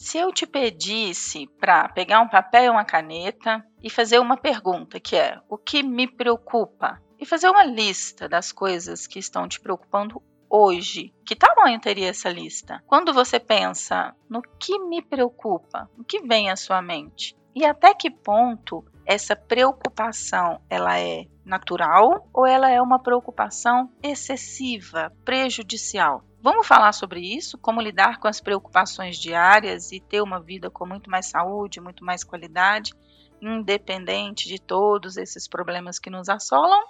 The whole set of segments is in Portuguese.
Se eu te pedisse para pegar um papel e uma caneta e fazer uma pergunta, que é: o que me preocupa? E fazer uma lista das coisas que estão te preocupando hoje, que tamanho teria essa lista? Quando você pensa no que me preocupa, o que vem à sua mente? E até que ponto essa preocupação ela é natural ou ela é uma preocupação excessiva, prejudicial? Vamos falar sobre isso, como lidar com as preocupações diárias e ter uma vida com muito mais saúde, muito mais qualidade, independente de todos esses problemas que nos assolam?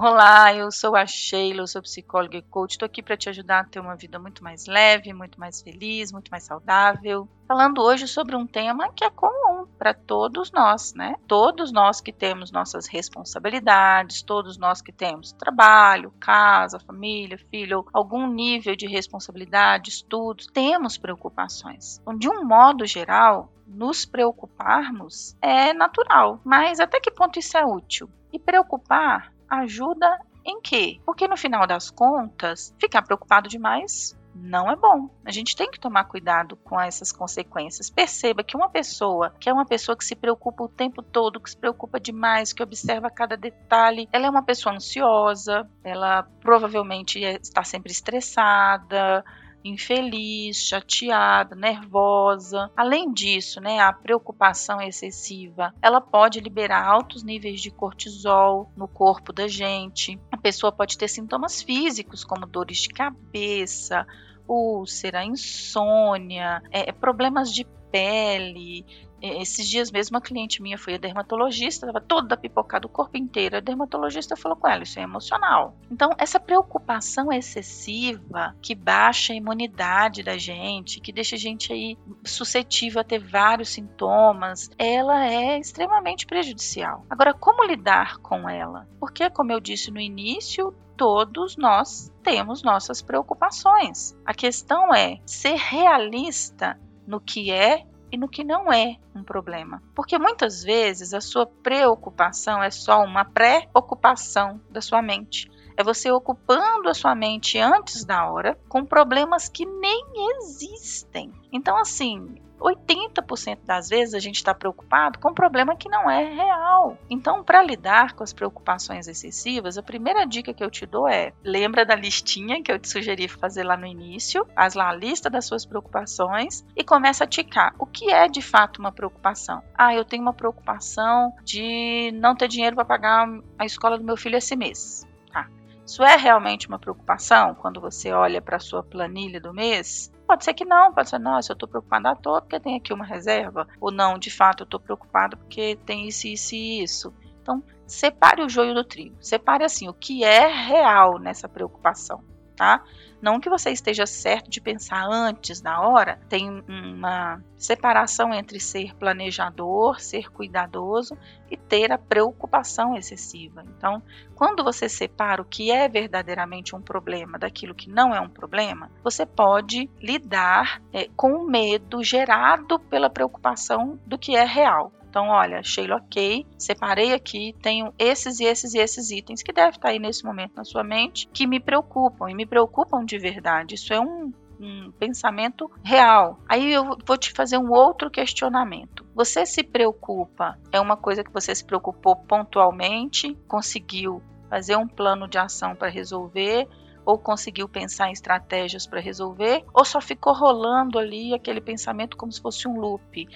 Olá, eu sou a Sheila, sou psicóloga e coach. Estou aqui para te ajudar a ter uma vida muito mais leve, muito mais feliz, muito mais saudável. Falando hoje sobre um tema que é comum para todos nós, né? Todos nós que temos nossas responsabilidades, todos nós que temos trabalho, casa, família, filho, algum nível de responsabilidade, estudos, temos preocupações. Então, de um modo geral, nos preocuparmos é natural, mas até que ponto isso é útil? E preocupar ajuda em quê? Porque no final das contas, ficar preocupado demais não é bom. A gente tem que tomar cuidado com essas consequências. Perceba que uma pessoa que é uma pessoa que se preocupa o tempo todo, que se preocupa demais, que observa cada detalhe, ela é uma pessoa ansiosa, ela provavelmente está sempre estressada, infeliz, chateada, nervosa. Além disso, né, a preocupação excessiva, ela pode liberar altos níveis de cortisol no corpo da gente. A pessoa pode ter sintomas físicos como dores de cabeça, úlcera, insônia, é, problemas de pele, esses dias mesmo, uma cliente minha foi a dermatologista, estava toda pipocada o corpo inteiro. A dermatologista falou com ela: Isso é emocional. Então, essa preocupação excessiva que baixa a imunidade da gente, que deixa a gente aí suscetível a ter vários sintomas, ela é extremamente prejudicial. Agora, como lidar com ela? Porque, como eu disse no início, todos nós temos nossas preocupações. A questão é ser realista no que é e no que não é um problema. Porque muitas vezes a sua preocupação é só uma pré-ocupação da sua mente. É você ocupando a sua mente antes da hora com problemas que nem existem. Então, assim, 80% das vezes a gente está preocupado com um problema que não é real. Então, para lidar com as preocupações excessivas, a primeira dica que eu te dou é: lembra da listinha que eu te sugeri fazer lá no início, faz lá a lista das suas preocupações e começa a ticar. O que é de fato uma preocupação? Ah, eu tenho uma preocupação de não ter dinheiro para pagar a escola do meu filho esse mês. Tá. Isso é realmente uma preocupação quando você olha para a sua planilha do mês? Pode ser que não, pode ser, nossa, eu estou preocupada à toa porque tem aqui uma reserva, ou não, de fato, eu estou preocupada porque tem isso, isso e isso. Então, separe o joio do trigo. Separe assim o que é real nessa preocupação, tá? Não que você esteja certo de pensar antes da hora, tem uma separação entre ser planejador, ser cuidadoso e ter a preocupação excessiva. Então, quando você separa o que é verdadeiramente um problema daquilo que não é um problema, você pode lidar é, com o medo gerado pela preocupação do que é real. Então, olha, Sheila, ok, separei aqui, tenho esses e esses e esses itens que devem estar aí nesse momento na sua mente que me preocupam e me preocupam de verdade. Isso é um, um pensamento real. Aí eu vou te fazer um outro questionamento. Você se preocupa? É uma coisa que você se preocupou pontualmente, conseguiu fazer um plano de ação para resolver? ou conseguiu pensar em estratégias para resolver, ou só ficou rolando ali aquele pensamento como se fosse um loop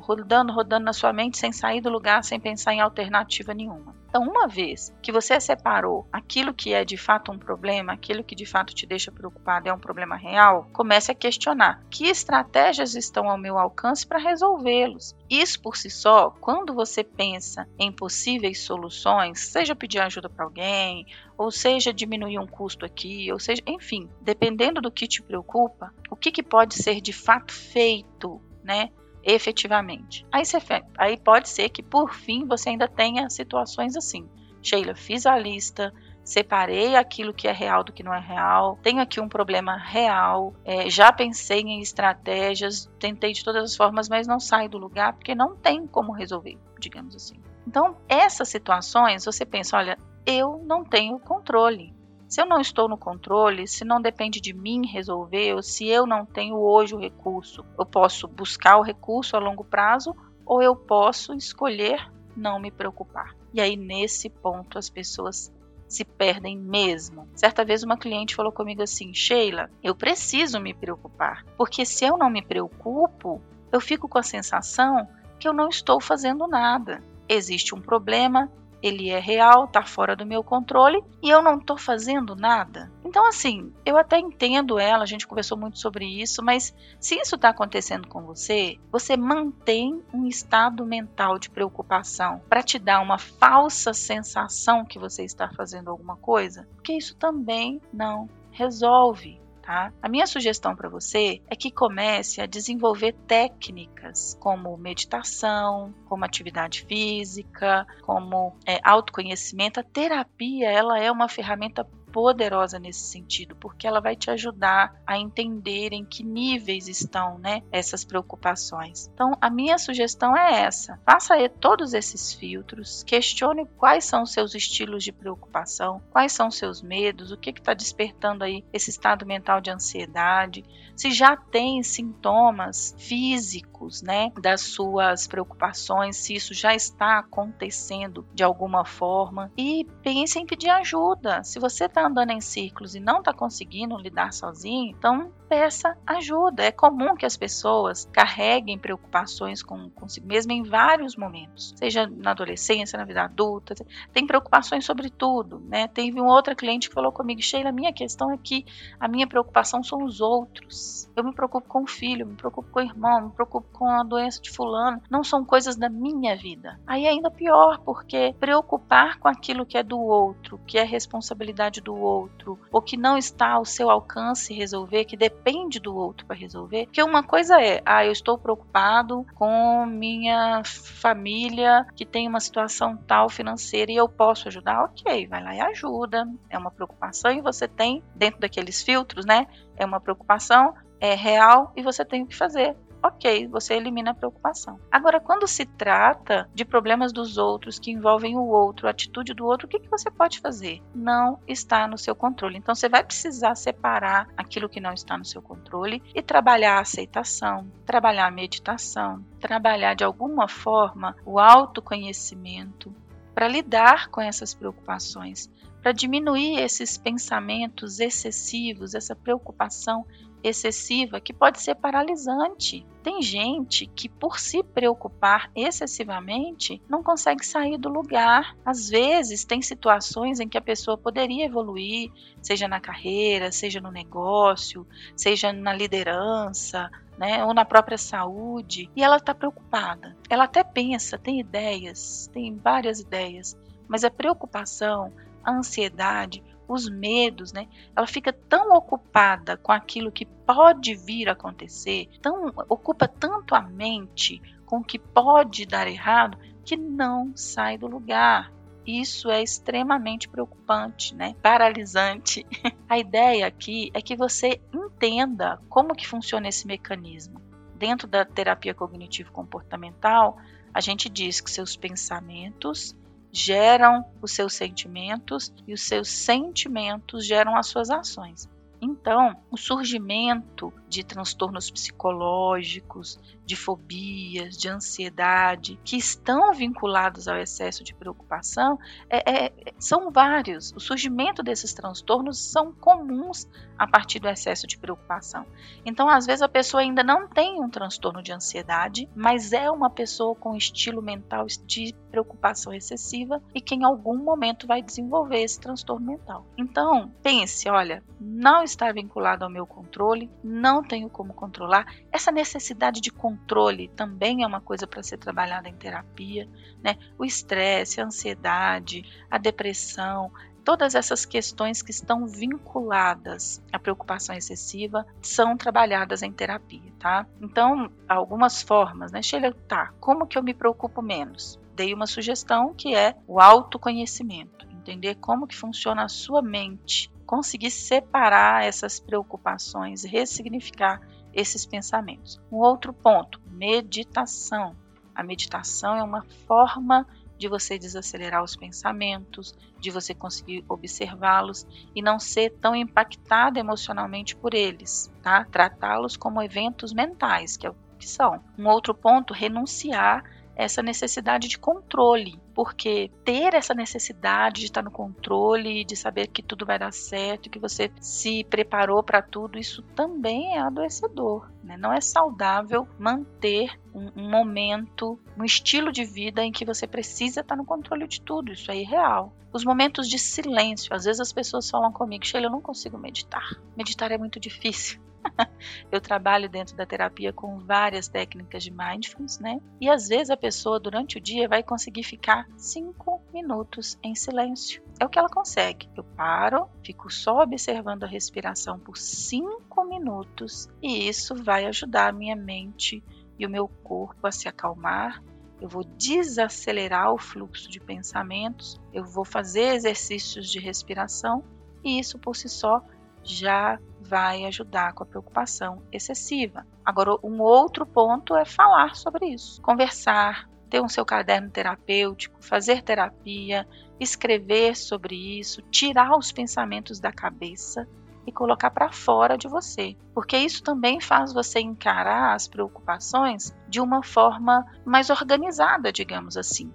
rodando, rodando na sua mente sem sair do lugar, sem pensar em alternativa nenhuma. Então, uma vez que você separou aquilo que é de fato um problema, aquilo que de fato te deixa preocupado é um problema real, comece a questionar que estratégias estão ao meu alcance para resolvê-los. Isso por si só, quando você pensa em possíveis soluções, seja pedir ajuda para alguém, ou seja diminuir um custo aqui, ou seja, enfim, dependendo do que te preocupa, o que, que pode ser de fato feito, né? Efetivamente. Aí, você, aí pode ser que por fim você ainda tenha situações assim. Sheila, fiz a lista, separei aquilo que é real do que não é real, tenho aqui um problema real, é, já pensei em estratégias, tentei de todas as formas, mas não sai do lugar porque não tem como resolver, digamos assim. Então, essas situações, você pensa, olha, eu não tenho controle. Se eu não estou no controle, se não depende de mim resolver, ou se eu não tenho hoje o recurso, eu posso buscar o recurso a longo prazo ou eu posso escolher não me preocupar. E aí, nesse ponto, as pessoas se perdem mesmo. Certa vez uma cliente falou comigo assim: Sheila, eu preciso me preocupar, porque se eu não me preocupo, eu fico com a sensação que eu não estou fazendo nada. Existe um problema, ele é real, está fora do meu controle e eu não estou fazendo nada. Então, assim, eu até entendo ela, a gente conversou muito sobre isso, mas se isso está acontecendo com você, você mantém um estado mental de preocupação para te dar uma falsa sensação que você está fazendo alguma coisa, porque isso também não resolve. Tá? A minha sugestão para você é que comece a desenvolver técnicas como meditação, como atividade física, como é, autoconhecimento. A terapia ela é uma ferramenta poderosa nesse sentido, porque ela vai te ajudar a entender em que níveis estão, né, essas preocupações. Então, a minha sugestão é essa: faça todos esses filtros, questione quais são os seus estilos de preocupação, quais são os seus medos, o que está despertando aí esse estado mental de ansiedade, se já tem sintomas físicos, né, das suas preocupações, se isso já está acontecendo de alguma forma e pense em pedir ajuda. Se você está andando em círculos e não está conseguindo lidar sozinho, então peça ajuda. É comum que as pessoas carreguem preocupações com consigo mesmo em vários momentos, seja na adolescência, na vida adulta. Tem preocupações sobre tudo, né? Teve uma outra cliente que falou comigo, Sheila, minha questão é que a minha preocupação são os outros. Eu me preocupo com o filho, me preocupo com o irmão, me preocupo com a doença de fulano. Não são coisas da minha vida. Aí é ainda pior, porque preocupar com aquilo que é do outro, que é responsabilidade do outro, ou que não está ao seu alcance resolver, que depende depende do outro para resolver. Porque uma coisa é, ah, eu estou preocupado com minha família que tem uma situação tal financeira e eu posso ajudar. Ok, vai lá e ajuda. É uma preocupação e você tem, dentro daqueles filtros, né? É uma preocupação, é real e você tem o que fazer ok, você elimina a preocupação. Agora, quando se trata de problemas dos outros que envolvem o outro, a atitude do outro, o que, que você pode fazer? Não está no seu controle. Então, você vai precisar separar aquilo que não está no seu controle e trabalhar a aceitação, trabalhar a meditação, trabalhar de alguma forma o autoconhecimento para lidar com essas preocupações, para diminuir esses pensamentos excessivos, essa preocupação excessiva que pode ser paralisante. Tem gente que, por se preocupar excessivamente, não consegue sair do lugar. Às vezes, tem situações em que a pessoa poderia evoluir, seja na carreira, seja no negócio, seja na liderança, né, ou na própria saúde, e ela está preocupada. Ela até pensa, tem ideias, tem várias ideias, mas a preocupação, a ansiedade, os medos, né? Ela fica tão ocupada com aquilo que pode vir a acontecer, tão ocupa tanto a mente com o que pode dar errado que não sai do lugar. Isso é extremamente preocupante, né? Paralisante. A ideia aqui é que você entenda como que funciona esse mecanismo. Dentro da terapia cognitivo comportamental, a gente diz que seus pensamentos geram os seus sentimentos e os seus sentimentos geram as suas ações. Então, o surgimento de transtornos psicológicos, de fobias, de ansiedade, que estão vinculados ao excesso de preocupação, é, é, são vários. O surgimento desses transtornos são comuns a partir do excesso de preocupação. Então, às vezes, a pessoa ainda não tem um transtorno de ansiedade, mas é uma pessoa com estilo mental de preocupação excessiva e que em algum momento vai desenvolver esse transtorno mental. Então, pense, olha, não está vinculado ao meu controle, não tenho como controlar. Essa necessidade de controle também é uma coisa para ser trabalhada em terapia, né? O estresse, a ansiedade, a depressão, todas essas questões que estão vinculadas à preocupação excessiva são trabalhadas em terapia, tá? Então, algumas formas, né? Sheila, tá, como que eu me preocupo menos? Dei uma sugestão que é o autoconhecimento, entender como que funciona a sua mente, conseguir separar essas preocupações, ressignificar esses pensamentos. Um outro ponto, meditação. A meditação é uma forma de você desacelerar os pensamentos, de você conseguir observá-los e não ser tão impactado emocionalmente por eles, tá? Tratá-los como eventos mentais, que é o que são. Um outro ponto, renunciar essa necessidade de controle, porque ter essa necessidade de estar no controle, de saber que tudo vai dar certo, que você se preparou para tudo, isso também é adoecedor. Né? Não é saudável manter um, um, momento, um estilo de vida em que você precisa estar no controle de tudo. Isso é irreal. Os momentos de silêncio, às vezes as pessoas falam comigo, Sheila, eu não consigo meditar. Meditar é muito difícil. eu trabalho dentro da terapia com várias técnicas de mindfulness, né? E às vezes a pessoa durante o dia vai conseguir ficar cinco minutos em silêncio. É o que ela consegue. Eu paro, fico só observando a respiração por cinco minutos e isso vai ajudar a minha mente e o meu corpo a se acalmar eu vou desacelerar o fluxo de pensamentos, eu vou fazer exercícios de respiração e isso por si só já vai ajudar com a preocupação excessiva. Agora, um outro ponto é falar sobre isso, conversar, ter um seu caderno terapêutico, fazer terapia, escrever sobre isso, tirar os pensamentos da cabeça e colocar para fora de você, porque isso também faz você encarar as preocupações de uma forma mais organizada, digamos assim.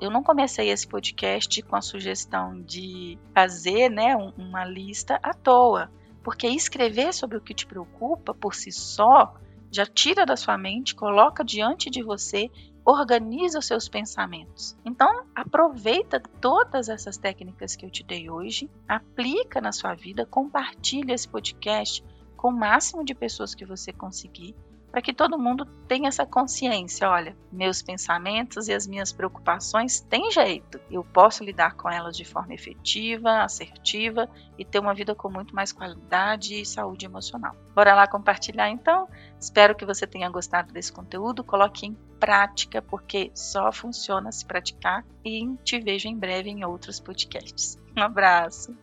Eu não comecei esse podcast com a sugestão de fazer né, uma lista à toa, porque escrever sobre o que te preocupa por si só já tira da sua mente, coloca diante de você organiza os seus pensamentos. Então, aproveita todas essas técnicas que eu te dei hoje, aplica na sua vida, compartilha esse podcast com o máximo de pessoas que você conseguir para que todo mundo tenha essa consciência. Olha, meus pensamentos e as minhas preocupações têm jeito. Eu posso lidar com elas de forma efetiva, assertiva e ter uma vida com muito mais qualidade e saúde emocional. Bora lá compartilhar então? Espero que você tenha gostado desse conteúdo. Coloque em prática, porque só funciona se praticar. E te vejo em breve em outros podcasts. Um abraço.